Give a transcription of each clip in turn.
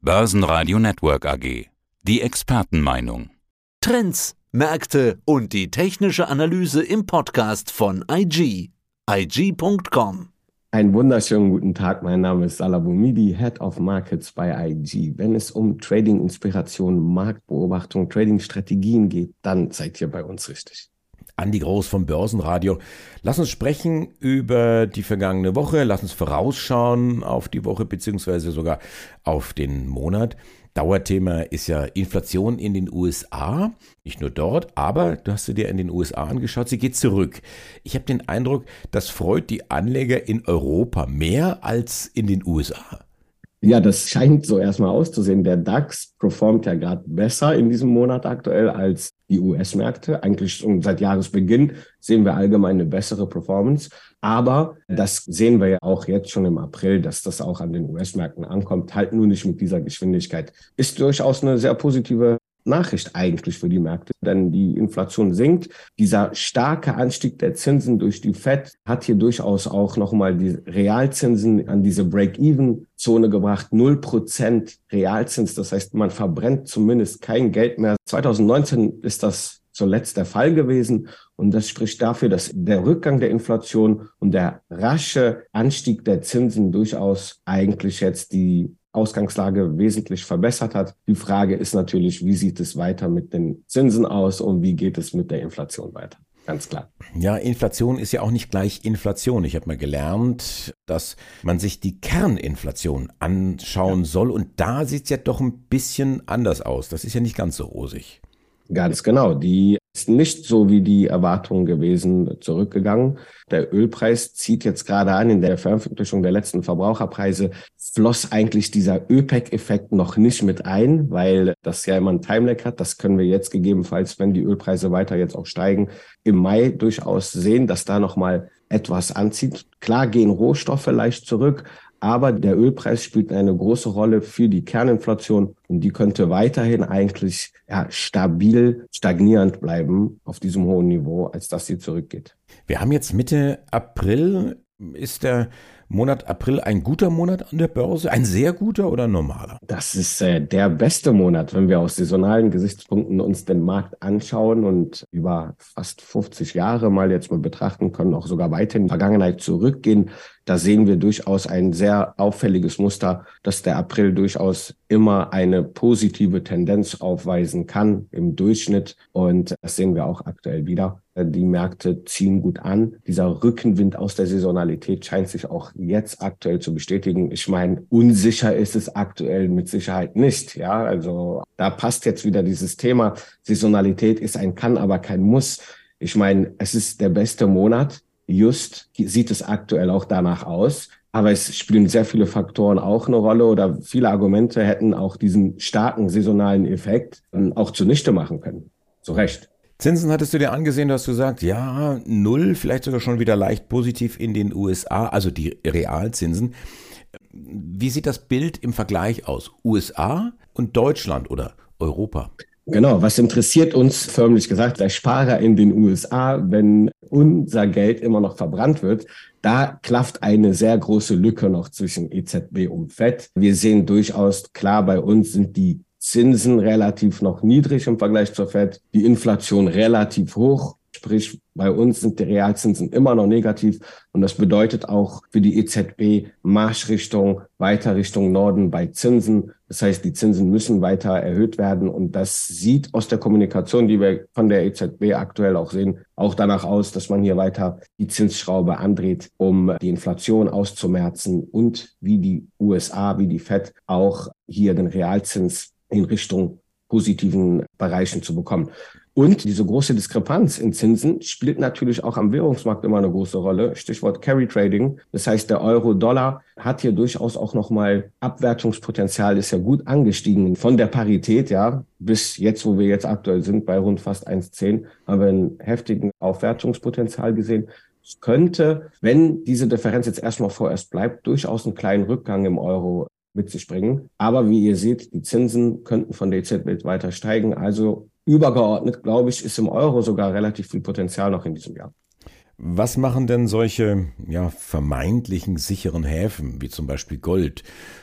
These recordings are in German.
Börsenradio Network AG. Die Expertenmeinung. Trends, Märkte und die technische Analyse im Podcast von IG. IG.com. Einen wunderschönen guten Tag. Mein Name ist Salah Boumidi, Head of Markets bei IG. Wenn es um Trading-Inspiration, Marktbeobachtung, Trading-Strategien geht, dann seid ihr bei uns richtig. Andi Groß vom Börsenradio. Lass uns sprechen über die vergangene Woche. Lass uns vorausschauen auf die Woche beziehungsweise sogar auf den Monat. Dauerthema ist ja Inflation in den USA. Nicht nur dort, aber du hast sie dir in den USA angeschaut, sie geht zurück. Ich habe den Eindruck, das freut die Anleger in Europa mehr als in den USA. Ja, das scheint so erstmal auszusehen. Der DAX performt ja gerade besser in diesem Monat aktuell als die US-Märkte. Eigentlich schon seit Jahresbeginn sehen wir allgemein eine bessere Performance. Aber das sehen wir ja auch jetzt schon im April, dass das auch an den US-Märkten ankommt. Halt nur nicht mit dieser Geschwindigkeit. Ist durchaus eine sehr positive Nachricht eigentlich für die Märkte, denn die Inflation sinkt. Dieser starke Anstieg der Zinsen durch die Fed hat hier durchaus auch nochmal die Realzinsen an diese Break-Even-Zone gebracht. Null Prozent Realzins, das heißt, man verbrennt zumindest kein Geld mehr. 2019 ist das zuletzt der Fall gewesen. Und das spricht dafür, dass der Rückgang der Inflation und der rasche Anstieg der Zinsen durchaus eigentlich jetzt die Ausgangslage wesentlich verbessert hat. Die Frage ist natürlich, wie sieht es weiter mit den Zinsen aus und wie geht es mit der Inflation weiter? Ganz klar. Ja, Inflation ist ja auch nicht gleich Inflation. Ich habe mal gelernt, dass man sich die Kerninflation anschauen ja. soll und da sieht es ja doch ein bisschen anders aus. Das ist ja nicht ganz so rosig. Ganz genau. Die ist nicht so wie die Erwartungen gewesen zurückgegangen. Der Ölpreis zieht jetzt gerade an. In der Veröffentlichung der letzten Verbraucherpreise floss eigentlich dieser ÖPEC-Effekt noch nicht mit ein, weil das ja immer ein Timelag hat. Das können wir jetzt gegebenenfalls, wenn die Ölpreise weiter jetzt auch steigen, im Mai durchaus sehen, dass da nochmal etwas anzieht. Klar gehen Rohstoffe leicht zurück, aber der Ölpreis spielt eine große Rolle für die Kerninflation und die könnte weiterhin eigentlich ja, stabil, stagnierend bleiben auf diesem hohen Niveau, als dass sie zurückgeht. Wir haben jetzt Mitte April. Ist der Monat April ein guter Monat an der Börse? Ein sehr guter oder normaler? Das ist äh, der beste Monat, wenn wir aus saisonalen Gesichtspunkten uns den Markt anschauen und über fast 50 Jahre mal jetzt mal betrachten können, auch sogar weit in die Vergangenheit zurückgehen. Da sehen wir durchaus ein sehr auffälliges Muster, dass der April durchaus immer eine positive Tendenz aufweisen kann im Durchschnitt. Und das sehen wir auch aktuell wieder. Die Märkte ziehen gut an. Dieser Rückenwind aus der Saisonalität scheint sich auch jetzt aktuell zu bestätigen. Ich meine, unsicher ist es aktuell mit Sicherheit nicht. Ja, also da passt jetzt wieder dieses Thema. Saisonalität ist ein Kann, aber kein Muss. Ich meine, es ist der beste Monat. Just sieht es aktuell auch danach aus. Aber es spielen sehr viele Faktoren auch eine Rolle oder viele Argumente hätten auch diesen starken saisonalen Effekt auch zunichte machen können. Zu Recht. Zinsen hattest du dir angesehen, du hast gesagt, ja, null, vielleicht sogar schon wieder leicht positiv in den USA, also die Realzinsen. Wie sieht das Bild im Vergleich aus? USA und Deutschland oder Europa? Genau, was interessiert uns förmlich gesagt, der Sparer in den USA, wenn unser Geld immer noch verbrannt wird, da klafft eine sehr große Lücke noch zwischen EZB und FED. Wir sehen durchaus klar, bei uns sind die Zinsen relativ noch niedrig im Vergleich zur Fed, die Inflation relativ hoch. Sprich, bei uns sind die Realzinsen immer noch negativ und das bedeutet auch für die EZB Marschrichtung weiter Richtung Norden bei Zinsen. Das heißt, die Zinsen müssen weiter erhöht werden und das sieht aus der Kommunikation, die wir von der EZB aktuell auch sehen, auch danach aus, dass man hier weiter die Zinsschraube andreht, um die Inflation auszumerzen und wie die USA, wie die Fed auch hier den Realzins in Richtung positiven Bereichen zu bekommen. Und diese große Diskrepanz in Zinsen spielt natürlich auch am Währungsmarkt immer eine große Rolle. Stichwort Carry Trading. Das heißt, der Euro-Dollar hat hier durchaus auch nochmal Abwertungspotenzial, ist ja gut angestiegen von der Parität, ja, bis jetzt, wo wir jetzt aktuell sind, bei rund fast 1,10, haben wir einen heftigen Aufwertungspotenzial gesehen. Es könnte, wenn diese Differenz jetzt erstmal vorerst bleibt, durchaus einen kleinen Rückgang im Euro mit sich bringen. Aber wie ihr seht, die Zinsen könnten von der EZB weiter steigen. Also übergeordnet, glaube ich, ist im Euro sogar relativ viel Potenzial noch in diesem Jahr. Was machen denn solche ja, vermeintlichen sicheren Häfen, wie zum Beispiel Gold?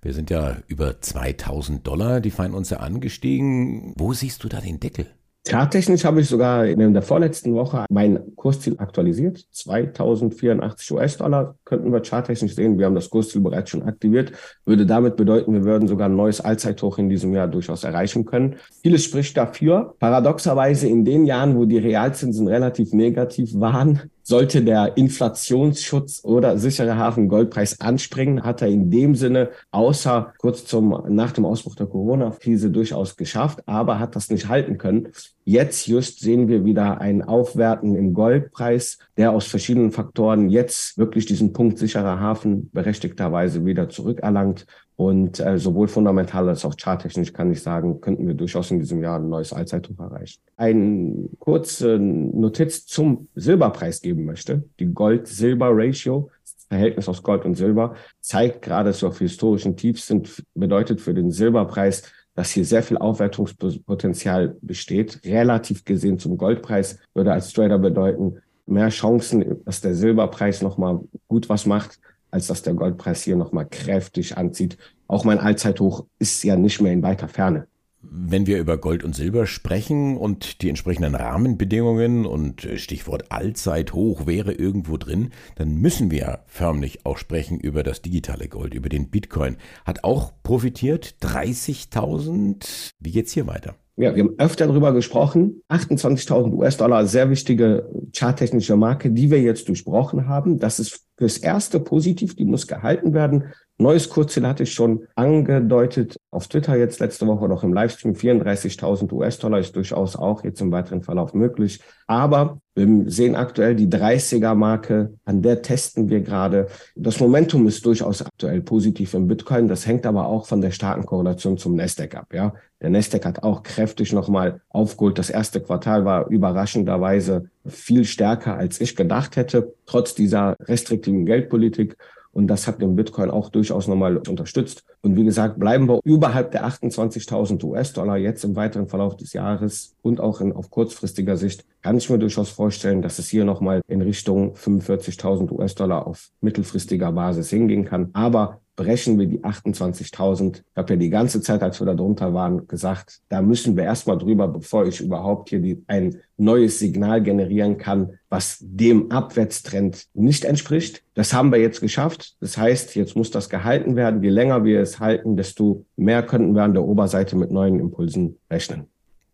Wir sind ja über 2000 Dollar, die fallen uns ja angestiegen. Wo siehst du da den Deckel? Charttechnisch habe ich sogar in der vorletzten Woche mein Kursziel aktualisiert. 2084 US-Dollar könnten wir charttechnisch sehen. Wir haben das Kursziel bereits schon aktiviert. Würde damit bedeuten, wir würden sogar ein neues Allzeithoch in diesem Jahr durchaus erreichen können. Vieles spricht dafür. Paradoxerweise in den Jahren, wo die Realzinsen relativ negativ waren, sollte der Inflationsschutz oder sichere Hafen Goldpreis anspringen, hat er in dem Sinne außer kurz zum, nach dem Ausbruch der Corona-Krise durchaus geschafft, aber hat das nicht halten können. Jetzt just sehen wir wieder ein Aufwerten im Goldpreis, der aus verschiedenen Faktoren jetzt wirklich diesen Punkt sicherer Hafen berechtigterweise wieder zurückerlangt. Und äh, sowohl fundamental als auch charttechnisch kann ich sagen, könnten wir durchaus in diesem Jahr ein neues Allzeithoch erreichen. Eine kurze Notiz zum Silberpreis geben möchte. Die Gold-Silber-Ratio, Verhältnis aus Gold und Silber, zeigt gerade, dass wir auf historischen Tiefs sind, bedeutet für den Silberpreis, dass hier sehr viel Aufwertungspotenzial besteht. Relativ gesehen zum Goldpreis würde als Trader bedeuten, mehr Chancen, dass der Silberpreis nochmal gut was macht, als dass der Goldpreis hier nochmal kräftig anzieht. Auch mein Allzeithoch ist ja nicht mehr in weiter Ferne. Wenn wir über Gold und Silber sprechen und die entsprechenden Rahmenbedingungen und Stichwort Allzeithoch wäre irgendwo drin, dann müssen wir förmlich auch sprechen über das digitale Gold, über den Bitcoin. Hat auch profitiert, 30.000. Wie geht's hier weiter? Ja, wir haben öfter darüber gesprochen. 28.000 US-Dollar, sehr wichtige charttechnische Marke, die wir jetzt durchbrochen haben. Das ist fürs Erste positiv, die muss gehalten werden. Neues Kurzziel hatte ich schon angedeutet auf Twitter jetzt letzte Woche noch im Livestream. 34.000 US-Dollar ist durchaus auch jetzt im weiteren Verlauf möglich. Aber wir sehen aktuell die 30er-Marke, an der testen wir gerade. Das Momentum ist durchaus aktuell positiv im Bitcoin. Das hängt aber auch von der starken Korrelation zum Nasdaq ab. Ja, der Nasdaq hat auch kräftig nochmal aufgeholt. Das erste Quartal war überraschenderweise viel stärker, als ich gedacht hätte, trotz dieser restriktiven Geldpolitik. Und das hat den Bitcoin auch durchaus nochmal unterstützt. Und wie gesagt, bleiben wir überhalb der 28.000 US-Dollar jetzt im weiteren Verlauf des Jahres und auch in, auf kurzfristiger Sicht kann ich mir durchaus vorstellen, dass es hier nochmal in Richtung 45.000 US-Dollar auf mittelfristiger Basis hingehen kann. Aber brechen wir die 28.000. Ich habe ja die ganze Zeit, als wir da drunter waren, gesagt, da müssen wir erstmal drüber, bevor ich überhaupt hier die, ein neues Signal generieren kann, was dem Abwärtstrend nicht entspricht. Das haben wir jetzt geschafft. Das heißt, jetzt muss das gehalten werden. Je länger wir es halten, desto mehr könnten wir an der Oberseite mit neuen Impulsen rechnen.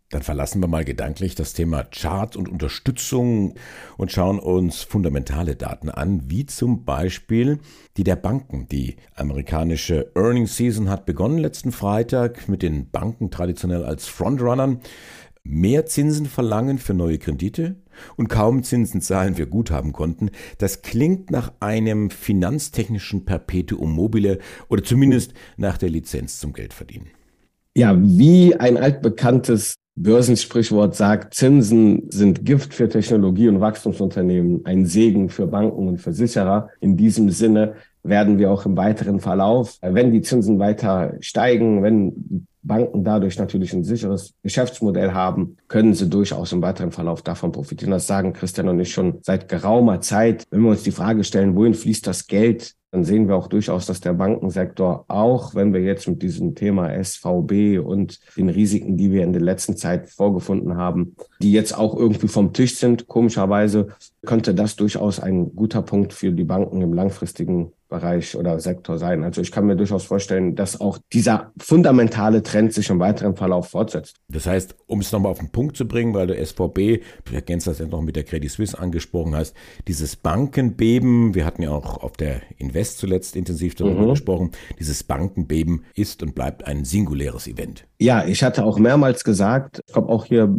Dann verlassen wir mal gedanklich das Thema Chart und Unterstützung und schauen uns fundamentale Daten an, wie zum Beispiel die der Banken. Die amerikanische Earnings Season hat begonnen letzten Freitag mit den Banken traditionell als Frontrunnern. Mehr Zinsen verlangen für neue Kredite und kaum Zinsen zahlen für Guthabenkonten. Das klingt nach einem finanztechnischen Perpetuum mobile oder zumindest nach der Lizenz zum Geldverdienen. Ja, wie ein altbekanntes Börsensprichwort sagt, Zinsen sind Gift für Technologie- und Wachstumsunternehmen, ein Segen für Banken und Versicherer. In diesem Sinne werden wir auch im weiteren Verlauf, wenn die Zinsen weiter steigen, wenn Banken dadurch natürlich ein sicheres Geschäftsmodell haben, können sie durchaus im weiteren Verlauf davon profitieren. Das sagen Christian und ich schon seit geraumer Zeit. Wenn wir uns die Frage stellen, wohin fließt das Geld, dann sehen wir auch durchaus, dass der Bankensektor, auch wenn wir jetzt mit diesem Thema SVB und den Risiken, die wir in der letzten Zeit vorgefunden haben, die jetzt auch irgendwie vom Tisch sind, komischerweise, könnte das durchaus ein guter Punkt für die Banken im langfristigen Bereich oder Sektor sein. Also ich kann mir durchaus vorstellen, dass auch dieser fundamentale Trend sich im weiteren Verlauf fortsetzt. Das heißt, um es nochmal auf den Punkt zu bringen, weil du SVB, du ergänzt das ja noch mit der Credit Suisse angesprochen hast, dieses Bankenbeben, wir hatten ja auch auf der Invest zuletzt intensiv darüber mhm. gesprochen, dieses Bankenbeben ist und bleibt ein singuläres Event. Ja, ich hatte auch mehrmals gesagt, ich glaube auch hier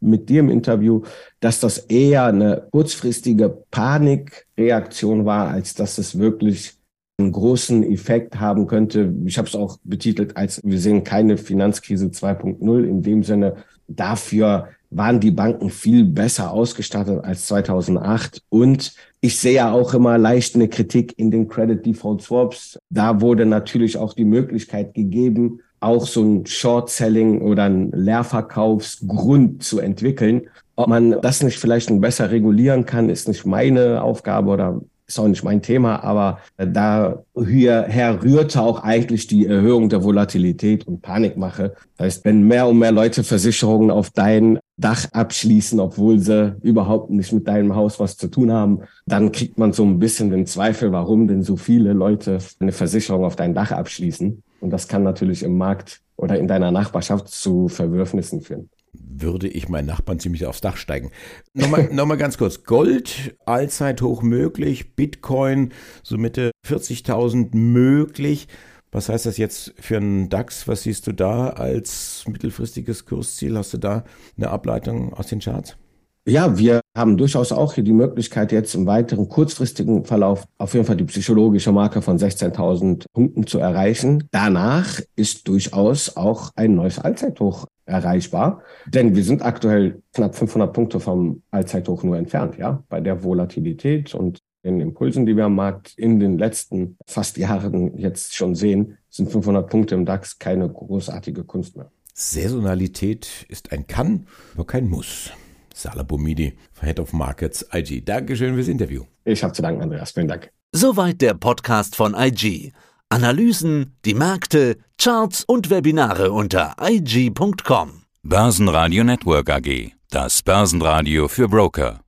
mit dir im Interview, dass das eher eine kurzfristige Panikreaktion war, als dass es wirklich einen großen Effekt haben könnte. Ich habe es auch betitelt als wir sehen keine Finanzkrise 2.0 in dem Sinne. Dafür waren die Banken viel besser ausgestattet als 2008 und ich sehe ja auch immer leicht eine Kritik in den Credit Default Swaps. Da wurde natürlich auch die Möglichkeit gegeben, auch so ein Short-Selling oder ein Leerverkaufsgrund zu entwickeln. Ob man das nicht vielleicht besser regulieren kann, ist nicht meine Aufgabe oder ist auch nicht mein Thema, aber da hierher rührte auch eigentlich die Erhöhung der Volatilität und Panikmache. Das heißt, wenn mehr und mehr Leute Versicherungen auf dein Dach abschließen, obwohl sie überhaupt nicht mit deinem Haus was zu tun haben, dann kriegt man so ein bisschen den Zweifel, warum denn so viele Leute eine Versicherung auf dein Dach abschließen. Und das kann natürlich im Markt oder in deiner Nachbarschaft zu Verwürfnissen führen würde ich meinen Nachbarn ziemlich aufs Dach steigen. Nochmal, nochmal ganz kurz. Gold, allzeit hoch möglich. Bitcoin, so Mitte 40.000 möglich. Was heißt das jetzt für einen DAX? Was siehst du da als mittelfristiges Kursziel? Hast du da eine Ableitung aus den Charts? Ja, wir haben durchaus auch hier die Möglichkeit, jetzt im weiteren kurzfristigen Verlauf auf jeden Fall die psychologische Marke von 16.000 Punkten zu erreichen. Danach ist durchaus auch ein neues Allzeithoch erreichbar, denn wir sind aktuell knapp 500 Punkte vom Allzeithoch nur entfernt, ja, bei der Volatilität und den Impulsen, die wir am Markt in den letzten fast Jahren jetzt schon sehen, sind 500 Punkte im DAX keine großartige Kunst mehr. Saisonalität ist ein Kann, aber kein Muss. Salah Boumidi, Head of Markets IG. Dankeschön fürs Interview. Ich habe zu danken, Andreas. Vielen Dank. Soweit der Podcast von IG. Analysen, die Märkte, Charts und Webinare unter IG.com. Börsenradio Network AG. Das Börsenradio für Broker.